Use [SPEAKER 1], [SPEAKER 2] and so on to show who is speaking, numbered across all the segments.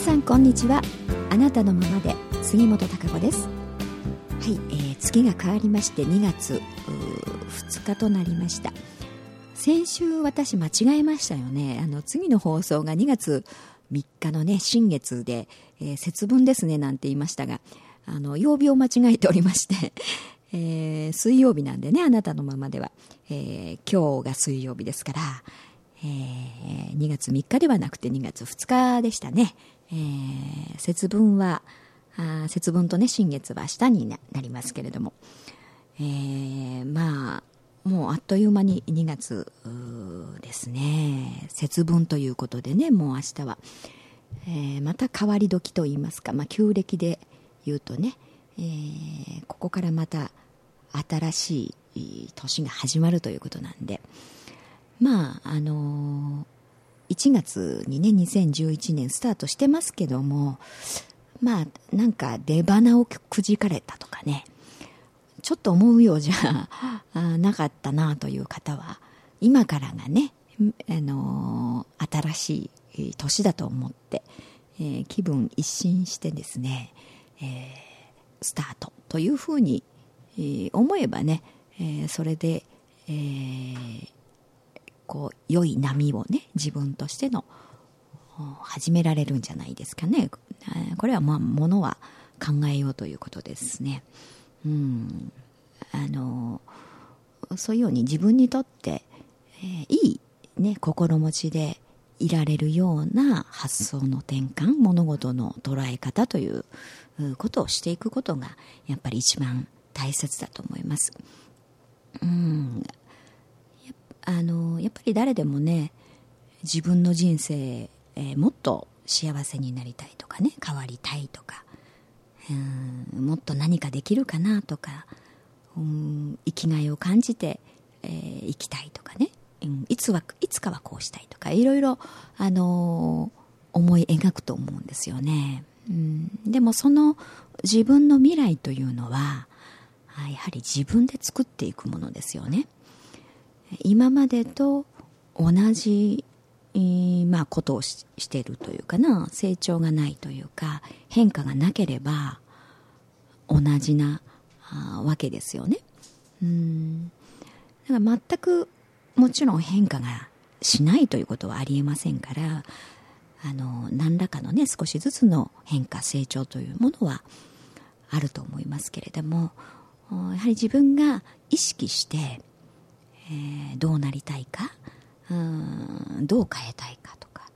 [SPEAKER 1] 皆さんこんにちは。あなたのままで杉本孝子です。はい、えー、月が変わりまして2月2日となりました。先週私間違えましたよね。あの次の放送が2月3日のね新月で、えー、節分ですねなんて言いましたがあの曜日を間違えておりまして えー、水曜日なんでねあなたのままでは、えー、今日が水曜日ですから、えー、2月3日ではなくて2月2日でしたね、えー、節分はあ節分とね新月は明日になりますけれども、えー、まあもうあっという間に2月ですね。節分ということでねもう明日は、えー、また変わり時といいますか、まあ、旧暦で言うとね、えー、ここからまた新しい年が始まるということなんで。まああのー、1月にね2011年スタートしてますけどもまあなんか出花をくじかれたとかねちょっと思うようじゃ なかったなという方は今からがね、あのー、新しい年だと思って、えー、気分一新してですね、えー、スタートというふうに、えー、思えばね、えー、それで、えー、こう良い波をね自分としての始められるんじゃないですかね。これはまあものは考えようということですね。うん。あのそういうように自分にとって、えー、いい、ね、心持ちでいられるような発想の転換物事の捉え方ということをしていくことがやっぱり一番大切だと思います。うん。あのやっぱり誰でもね自分の人生、えー、もっと幸せになりたいとかね変わりたいとかうんもっと何かできるかなとかうん生きがいを感じて、えー、生きたいとかね、うん、いつはいつかはこうしたいとかいろいろ、あのー、思い描くと思うんですよね。うん、でもその自分の未来というのはやはり自分で作っていくものですよね今までと同じ、まあ、ことをししているというかな成長がないというか変化がなければ同じなあわけですよね。うん。だから全くもちろん変化がしないということはありえませんからあの何らかのね少しずつの変化成長というものはあると思いますけれどもやはり自分が意識して、えー、どうなりたいか？うんどう変えたいかとか。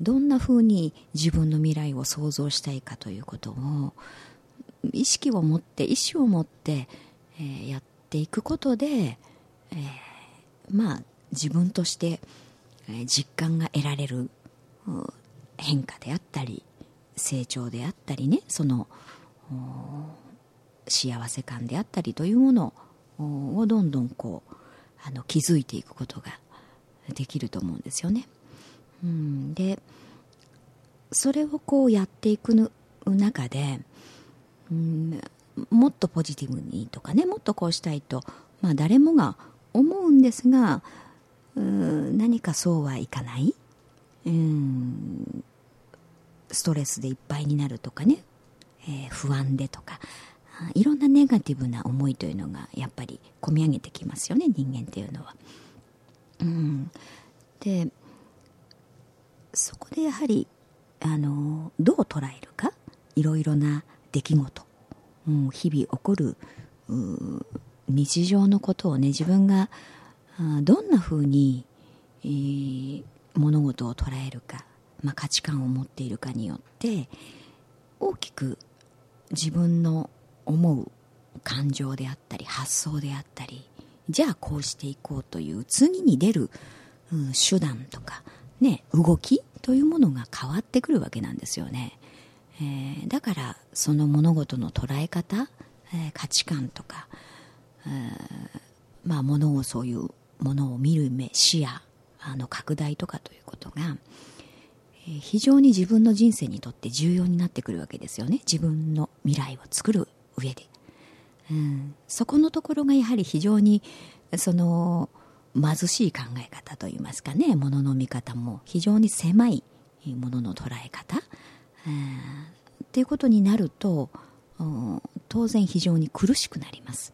[SPEAKER 1] どんなふうに自分の未来を想像したいかということを意識を持って意思を持って、えー、やっていくことで、えー、まあ自分として、え、実感が得られる変化であったり成長であったりねその幸せ感であったりというものをどんどんこうあの気づいていくことができると思うんですよね。うん、でそれをこうやっていく中で、うん、もっとポジティブにとかねもっとこうしたいと、まあ、誰もが思うんですがうん何かそうはいかないうんストレスでいっぱいになるとかね、えー、不安でとかいろんなネガティブな思いというのがやっぱり込み上げてきますよね人間っていうのは。うん、でそこでやはりあのどう捉えるか？いろいろな出来事、うん、日々起こる日常のことをね自分がどんなふうに、えー、物事を捉えるか、まあ、価値観を持っているかによって大きく自分の思う感情であったり発想であったりじゃあこうしていこうという次に出る、うん、手段とか、ね、動きというものが変わってくるわけなんですよね、えー、だからその物事の捉え方、えー、価値観とか、えー、まあ物をそういうものを見る目視野あの拡大とかということが、えー、非常に自分の人生にとって重要になってくるわけですよね。自分の未来を作る上で、うん、そこのところがやはり非常にその貧しい考え方といいますかねものの見方も非常に狭いものの捉え方。えー、っていうことになるとうん当然非常に苦しくなります、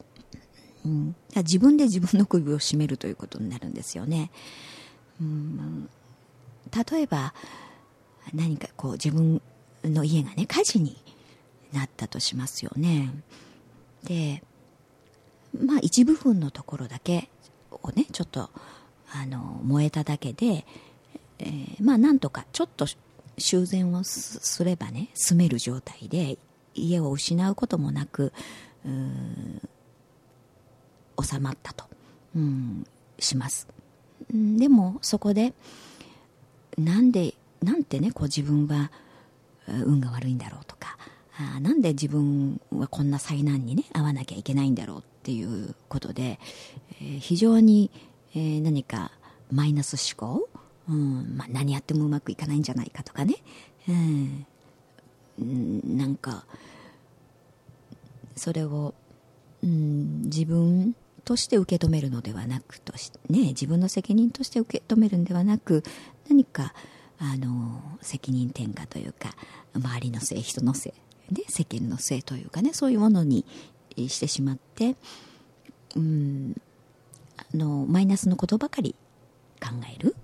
[SPEAKER 1] うん、自分で自分の首を絞めるということになるんですよね、うん、例えば何かこう自分の家がね火事になったとしますよね。でまあ一部分のところだけをねちょっとあの燃えただけで、えー、まあなんとかちょっと修繕をすればね住める状態で家を失うこともなく収まったと、うん、します。でもそこでなんでなんてねこう自分は運が悪いんだろうとかあなんで自分はこんな災難にね遭わなきゃいけないんだろうっていうことで、えー、非常に、えー、何かマイナス思考、うんまあ、何やってもうまくいかないんじゃないかとかね、うん、なんかそれを、うん、自分として受け止めるのではなくとし、ね、自分の責任として受け止めるのではなく何かあの責任転嫁というか周りのせい人のせいで世間のせいというかねそういうものにしてしまって、うん、あのマイナスのことばかり考える、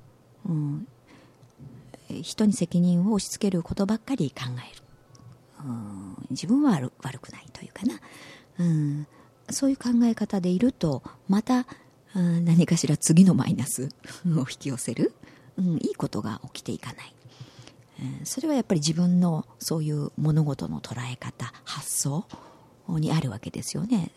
[SPEAKER 1] うん、人に責任を押し付けることばっかり考える、うん、自分は悪くないというかな、うん、そういう考え方でいるとまた、うん、何かしら次のマイナスを引き寄せる、うん、いいことが起きていかない、それはやっぱり自分のそういう物事の捉え方発想にあるわけですよね、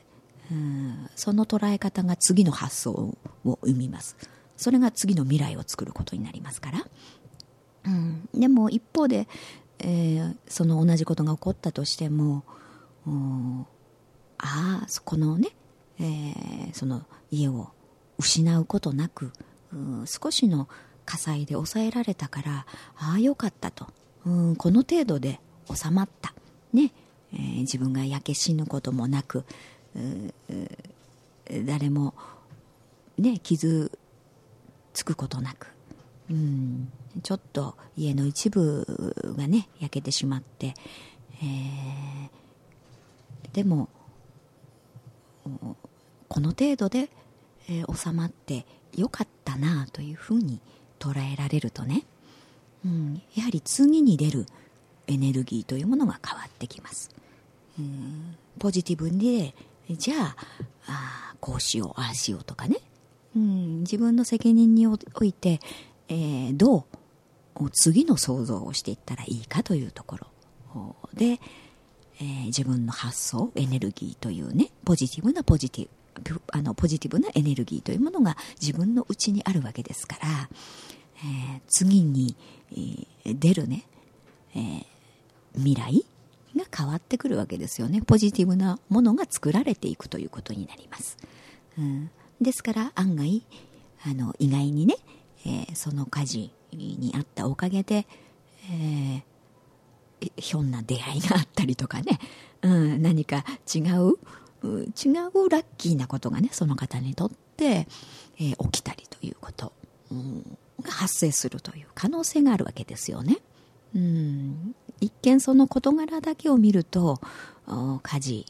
[SPEAKER 1] うん、その捉え方が次の発想を生みます。それが次の未来を作ることになりますから、うん、でも一方で、えー、その同じことが起こったとしてもああそこのね、えー、その家を失うことなく、少しの火災で抑えられたからああよかったと、うん、この程度で収まった。ね、えー、自分が焼け死ぬこともなく誰もね傷つくことなく、うん、ちょっと家の一部がね焼けてしまって、えー、でもこの程度で、えー、収まってよかったなというふうに思捉えられるとね、うん、やはり次に出るエネルギーというものが変わってきます、うん、ポジティブでじゃああこうしようああしようとかね、うん、自分の責任において、えー、どう次の想像をしていったらいいかというところ。で、えー、自分の発想エネルギーというねポジティブなポジティブ。あのポジティブなエネルギーというものが自分の内にあるわけですから、えー、次に、えー、出るね、えー、未来が変わってくるわけですよね。ポジティブなものが作られていくということになります、うん、ですから案外あの意外にね、えー、その火事にあったおかげで、えー、ひょんな出会いがあったりとかね、うん、何か違う違うラッキーなことがねその方にとって、えー、起きたりということ、うん、が発生するという可能性があるわけですよね。うん、一見その事柄だけを見ると火事、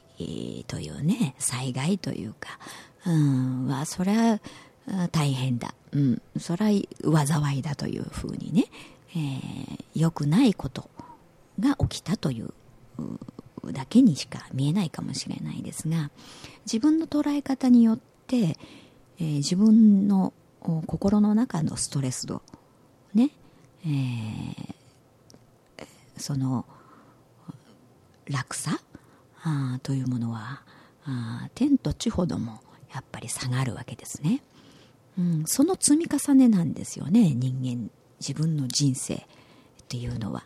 [SPEAKER 1] というね災害というか、うん、はそれは大変だ、うん、それは災いだというふうにね、えー、良くないことが起きたというだけにしか見えないかもしれないですが自分の捉え方によって、えー、自分の心の中のストレス度ね、えー、その落差？あというものはあ天と地ほどもやっぱり下がるわけですね、うん、その積み重ねなんですよね人間自分の人生っていうのは。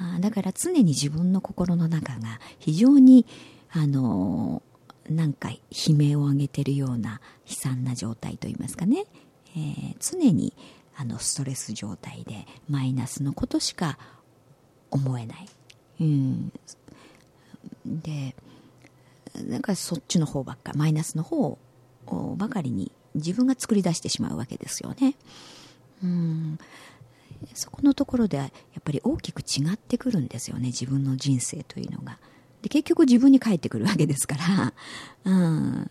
[SPEAKER 1] あだから常に自分の心の中が非常にあのなんか悲鳴を上げてるような悲惨な状態といいますかね、えー、常にあのストレス状態でマイナスのことしか思えない、うん、でなんかそっちの方ばっかマイナスの方ばかりに自分が作り出してしまうわけですよね、うん、そこのところではやっぱり大きく違ってくるんですよね自分の人生というのが。で結局自分に返ってくるわけですから、うん、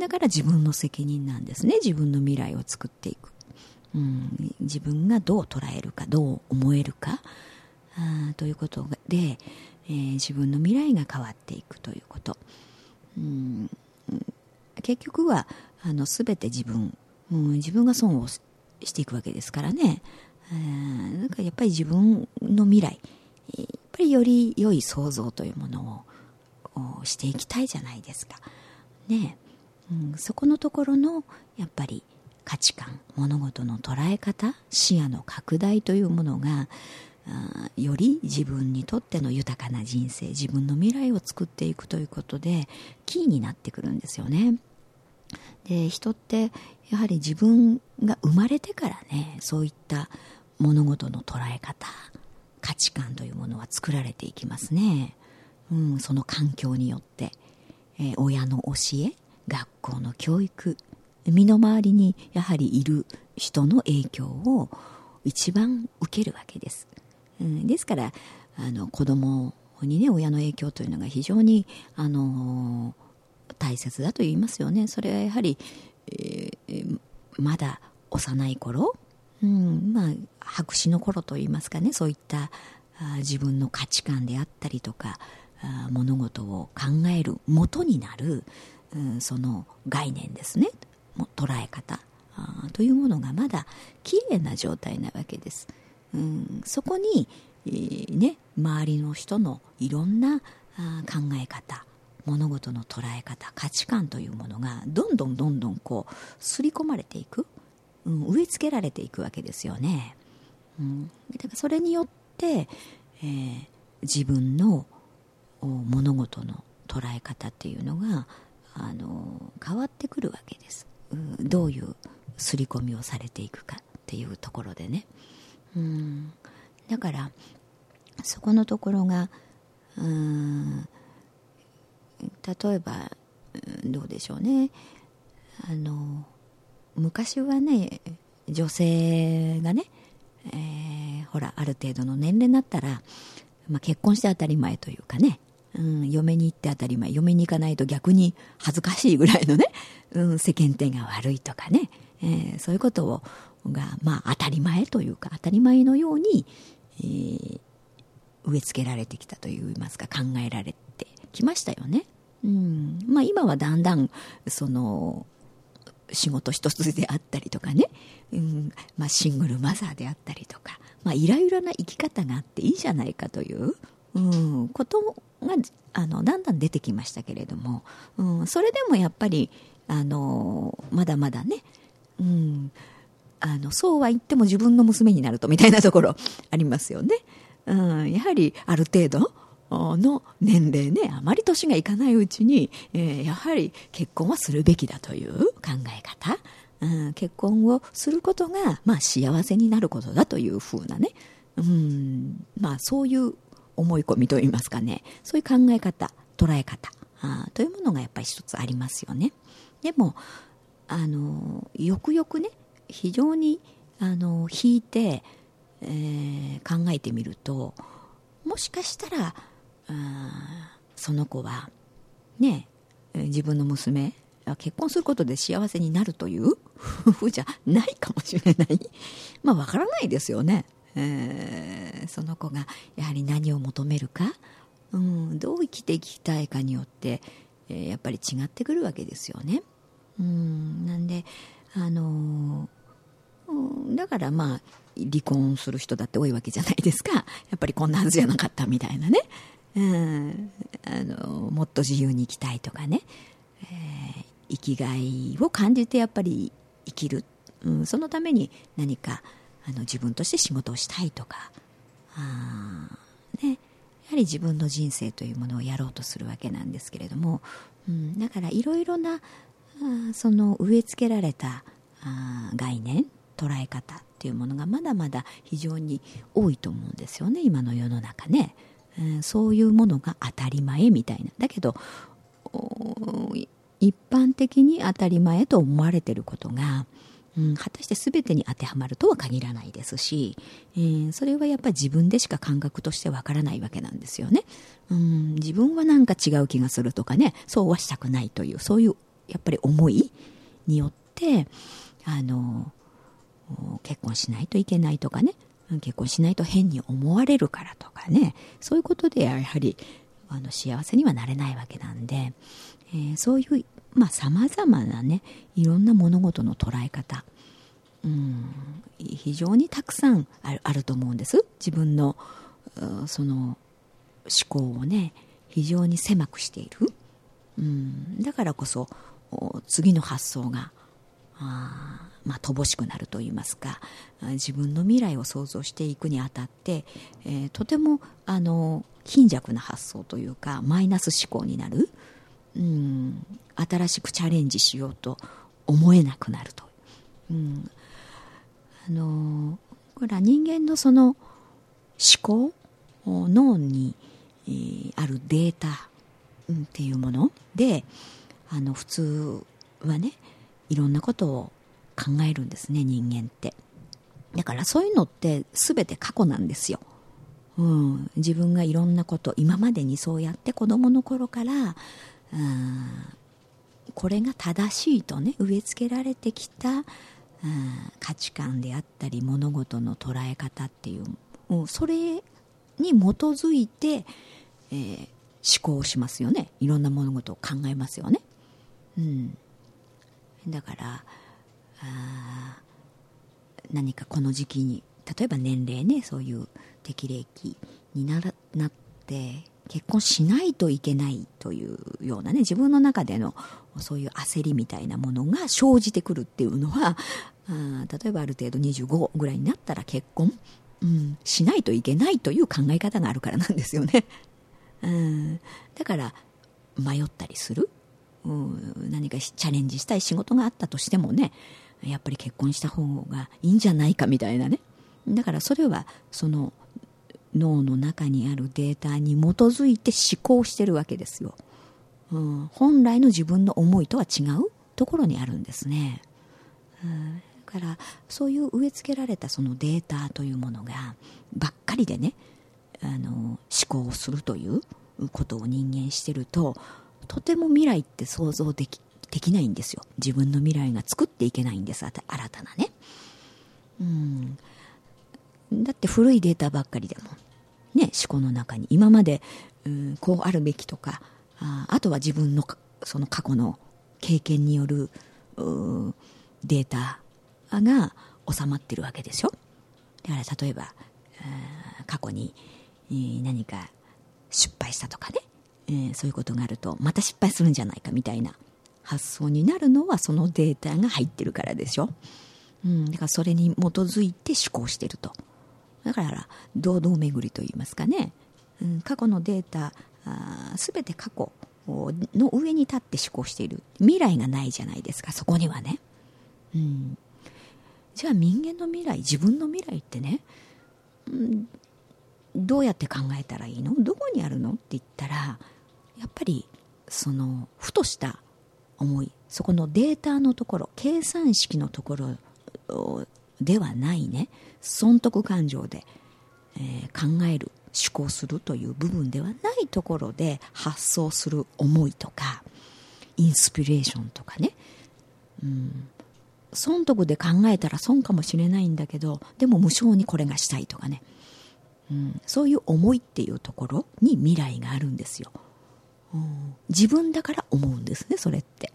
[SPEAKER 1] だから自分の責任なんですね。自分の未来を作っていく、うん、自分がどう捉えるかどう思えるか。あということで、えー、自分の未来が変わっていくということ、うん、結局はあの全て自分、うん、自分が損をしていくわけですからね、えー、だかやっぱり自分の未来やっぱりより良い創造というものをしていきたいじゃないですか。ねうん、そこのところのやっぱり価値観物事の捉え方視野の拡大というものがより自分にとっての豊かな人生自分の未来を作っていくということでキーになってくるんですよね。で人ってやはり自分が生まれてからねそういった物事の捉え方価値観というものは作られていきますね、うん、その環境によって、えー、親の教え学校の教育身の回りにやはりいる人の影響を一番受けるわけです、うん、ですからあの子供にね親の影響というのが非常にあの大切だと言いますよね。それはやはり、えー、まだ幼い頃うんまあ、白紙の頃といいますかねそういった自分の価値観であったりとか物事を考える元になる、うん、その概念ですね。捉え方。あというものがまだ綺麗な状態なわけです、うん、そこに、えー、ね、周りの人のいろんなあ考え方物事の捉え方価値観というものがどんどんどんどんこう刷り込まれていく、うん、植え付けられていくわけですよね。うん、だからそれによって、えー、自分の物事の捉え方っていうのがあの変わってくるわけです、うん、どういう刷り込みをされていくかっていうところでね、うん、だからそこのところがうん例えばどうでしょうね。あの昔はね女性がね、えー、ほらある程度の年齢になったら、まあ、結婚して当たり前というかね、うん、嫁に行って当たり前嫁に行かないと逆に恥ずかしいぐらいのね、うん、世間体が悪いとかね、えー、そういうことをが、まあ、当たり前というか当たり前のように、えー、植え付けられてきたといいますか考えられてきましたよね。うんまあ、今はだんだんその仕事一つであったりとかね、うん。まあ、シングルマザーであったりとか、まあ、いろいろな生き方があっていいじゃないかという、うん、ことがあのだんだん出てきましたけれども、うん、それでもやっぱりあのまだまだね、うん、あのそうは言っても自分の娘になるとみたいなところありますよね。うん、やはりある程度の年齢ね、あまり年がいかないうちに、えー、やはり結婚はするべきだという考え方、うん、結婚をすることが、まあ、幸せになることだというふうなね、うんまあ、そういう思い込みといいますかね、そういう考え方、捉え方。あというものがやっぱり一つありますよね。でも、あの、よくよくね、非常に、あの、引いて、えー、考えてみると、もしかしたら、その子はね自分の娘結婚することで幸せになるという夫婦じゃないかもしれない。まあわからないですよね、えー、その子がやはり何を求めるか、うん、どう生きていきたいかによって、えー、やっぱり違ってくるわけですよね、うん、なんであのー、だからまあ離婚する人だって多いわけじゃないですか。やっぱりこんなはずじゃなかったみたいなね。うん、あのもっと自由に生きたいとかね、えー、生きがいを感じてやっぱり生きる、うん、そのために何かあの自分として仕事をしたいとか。あ、ね、やはり自分の人生というものをやろうとするわけなんですけれども、うん、だからいろいろなあその植え付けられたあ概念捉え方っていうものがまだまだ非常に多いと思うんですよね。今の世の中ね。んそういうものが当たり前みたいなだけど一般的に当たり前と思われてることが、うん、果たして全てに当てはまるとは限らないですし、えー、それはやっぱり自分でしか感覚としてわからないわけなんですよね、うん。自分はなんか違う気がするとかね、そうはしたくないという、そういうやっぱり思いによって、あの、結婚しないといけないとかね、結婚しないと変に思われるからとかね、そういうことでやはりあの幸せにはなれないわけなんで、えー、そういうまあ様々なねいろんな物事の捉え方。うん。非常にたくさんあるあると思うんです。自分のその思考をね非常に狭くしている。うん。だからこそ次の発想があまあ、乏しくなるといいますか自分の未来を想像していくにあたって、えー、とてもあの貧弱な発想というかマイナス思考になる、うん、新しくチャレンジしようと思えなくなると、うん、あのこれは人間のその思考脳に、えー、あるデータ、うん、っていうものであの普通はねいろんなことを考えるんですね人間って。だからそういうのって全て過去なんですよ、うん、自分がいろんなこと今までにそうやって子供の頃からうんこれが正しいとね植え付けられてきたうん価値観であったり物事の捉え方っていう、うん、それに基づいて、えー、思考しますよね。いろんな物事を考えますよね、うん、だからあ何かこの時期に例えば年齢ねそういう適齢期にならなって結婚しないといけないというようなね自分の中でのそういう焦りみたいなものが生じてくるっていうのはあ例えばある程度25ぐらいになったら結婚、うん、しないといけないという考え方があるからなんですよね。うん、だから迷ったりする、何かチャレンジしたい仕事があったとしてもねやっぱり結婚した方がいいんじゃないかみたいなね。だからそれはその脳の中にあるデータに基づいて思考してるわけですよ、うん、本来の自分の思いとは違うところにあるんですね、うん、だからそういう植え付けられたそのデータというものがばっかりでねあの思考するということを人間してるととても未来って想像できできないんですよ。自分の未来が作っていけないんです新たなね。うん。だって古いデータばっかりでも。ね思考の中に。今までうんこうあるべきとかああとは自分のその過去の経験によるデータが収まってるわけでしょ。だから例えば過去に何か失敗したとかね、えー、そういうことがあるとまた失敗するんじゃないかみたいな発想になるのはそのデータが入ってるからでしょ、うん、だからそれに基づいて思考してると。だから堂々巡りと言いますかね、うん、過去のデータあ全て過去の上に立って思考している。未来がないじゃないですかそこにはね、うん、じゃあ人間の未来自分の未来ってね、うん、どうやって考えたらいいの？どこにあるの？って言ったらやっぱりそのふとした思いそこのデータのところ計算式のところではないね。損得感情で、えー、考える思考するという部分ではないところで発想する思いとかインスピレーションとかね、うん、損得で考えたら損かもしれないんだけどでも無償にこれがしたいとかね、うん、そういう思いっていうところに未来があるんですよ。自分だから思うんですねそれって。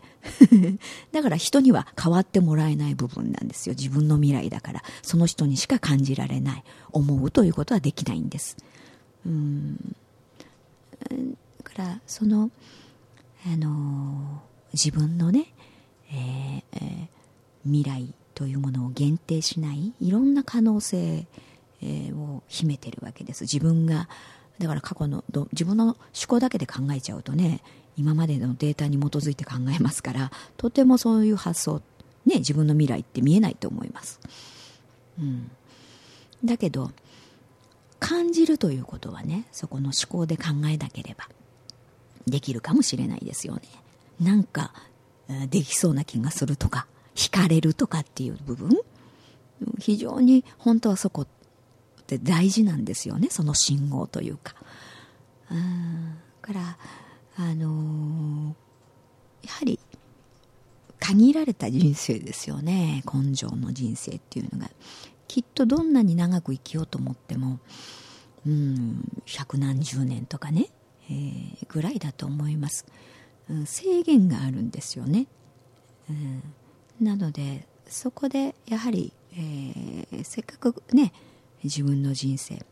[SPEAKER 1] だから人には変わってもらえない部分なんですよ。自分の未来だから。その人にしか感じられない。思うということはできないんです。うん。だからそのあの自分のね、えーえー、未来というものを限定しないいろんな可能性、を秘めてるわけです。自分がだから過去の自分の思考だけで考えちゃうとね今までのデータに基づいて考えますからとてもそういう発想ね自分の未来って見えないと思います、うん、だけど感じるということはねそこの思考で考えなければできるかもしれないですよね。なんかできそうな気がするとか惹かれるとかっていう部分非常に本当はそこって大事なんですよねその信号というか。うん。からあのー、やはり限られた人生ですよね根性の人生っていうのが。きっとどんなに長く生きようと思ってもうん百何十年とかね、えー、ぐらいだと思います、うん、制限があるんですよね、うん、なのでそこでやはり、えー、せっかくね自分の人生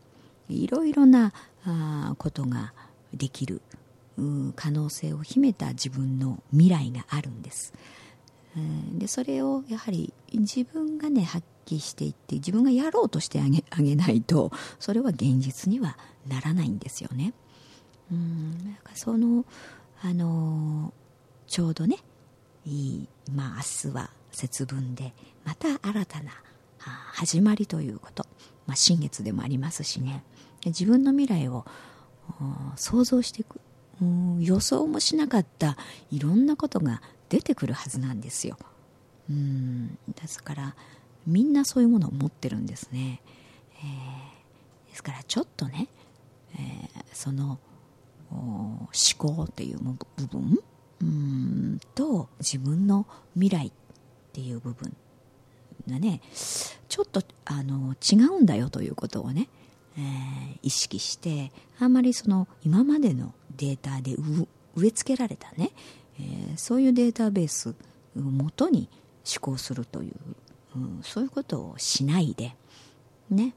[SPEAKER 1] いろいろなあことができる可能性を秘めた自分の未来があるんです、でそれをやはり自分がね発揮していって自分がやろうとしてあげあげないとそれは現実にはならないんですよね。うんなんかそのあのちょうどねいい、まあ、明日は節分でまた新たな始まりということ、まあ、新月でもありますしね。自分の未来を想像していく予想もしなかったいろんなことが出てくるはずなんですよ。うんですからみんなそういうものを持ってるんですね、えー、ですからちょっとね、えー、その思考っていう部分うんと自分の未来っていう部分がねちょっとあの違うんだよということをね、えー、意識してあんまりその今までのデータで植え付けられたね、えー、そういうデータベースをもとに思考するという、うん、そういうことをしないで、ね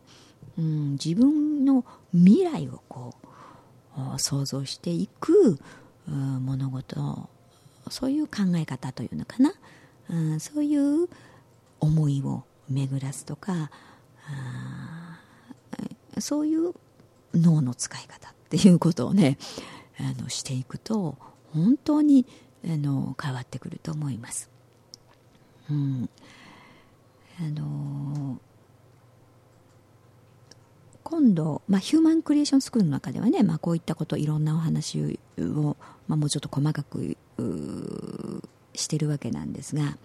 [SPEAKER 1] うん、自分の未来をこう想像していく、うん、物事そういう考え方というのかな、うん、そういう思いを巡らすとかそういう脳の使い方っていうことをねあのしていくと本当にあの変わってくると思います。うんあの今度、まあ、ヒューマンクリエーションスクールの中ではね、まあ、こういったこといろんなお話を、まあ、もうちょっと細かくしてるわけなんですが、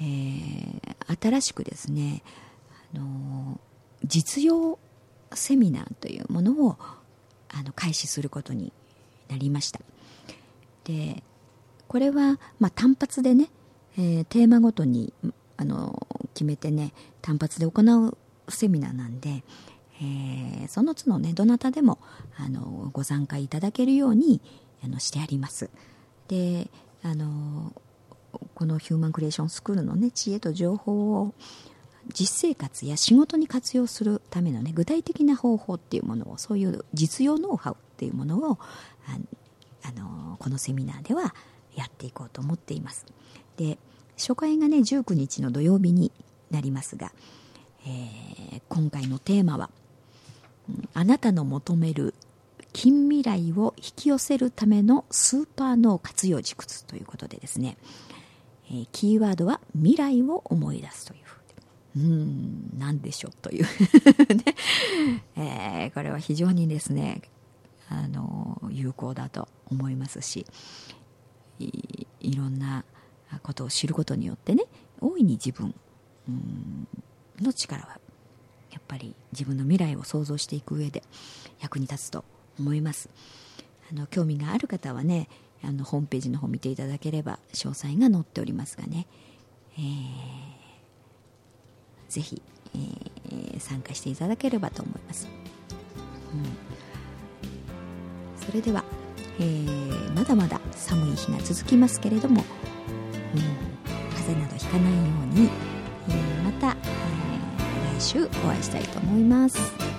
[SPEAKER 1] えー、新しくですね、あの実用セミナーというものをあの開始することになりました。でこれは、まあ、単発でね、えー、テーマごとにあの決めてね単発で行うセミナーなんで、えー、その都度ねどなたでもあのご参加いただけるようにあのしてあります。であのこのヒューマンクリエーションスクールのね知恵と情報を実生活や仕事に活用するためのね具体的な方法っていうものをそういう実用ノウハウっていうものをあのこのセミナーではやっていこうと思っています。で初回がね19日の土曜日になりますが、えー、今回のテーマは「あなたの求める近未来を引き寄せるためのスーパー脳活用軸ということでですね、え、キーワードは未来を思い出すといううーん何でしょうという。ね。えー、これは非常にですねあの有効だと思いますしいいろんなことを知ることによってね大いに自分の力はやっぱり自分の未来を想像していく上で役に立つと思います。あの興味がある方はねあのホームページの方見ていただければ詳細が載っておりますがね、えー、ぜひ、えー、参加していただければと思います、うん、それでは、えー、まだまだ寒い日が続きますけれども、うん、風邪などひかないように、え、また、えー、来週お会いしたいと思います。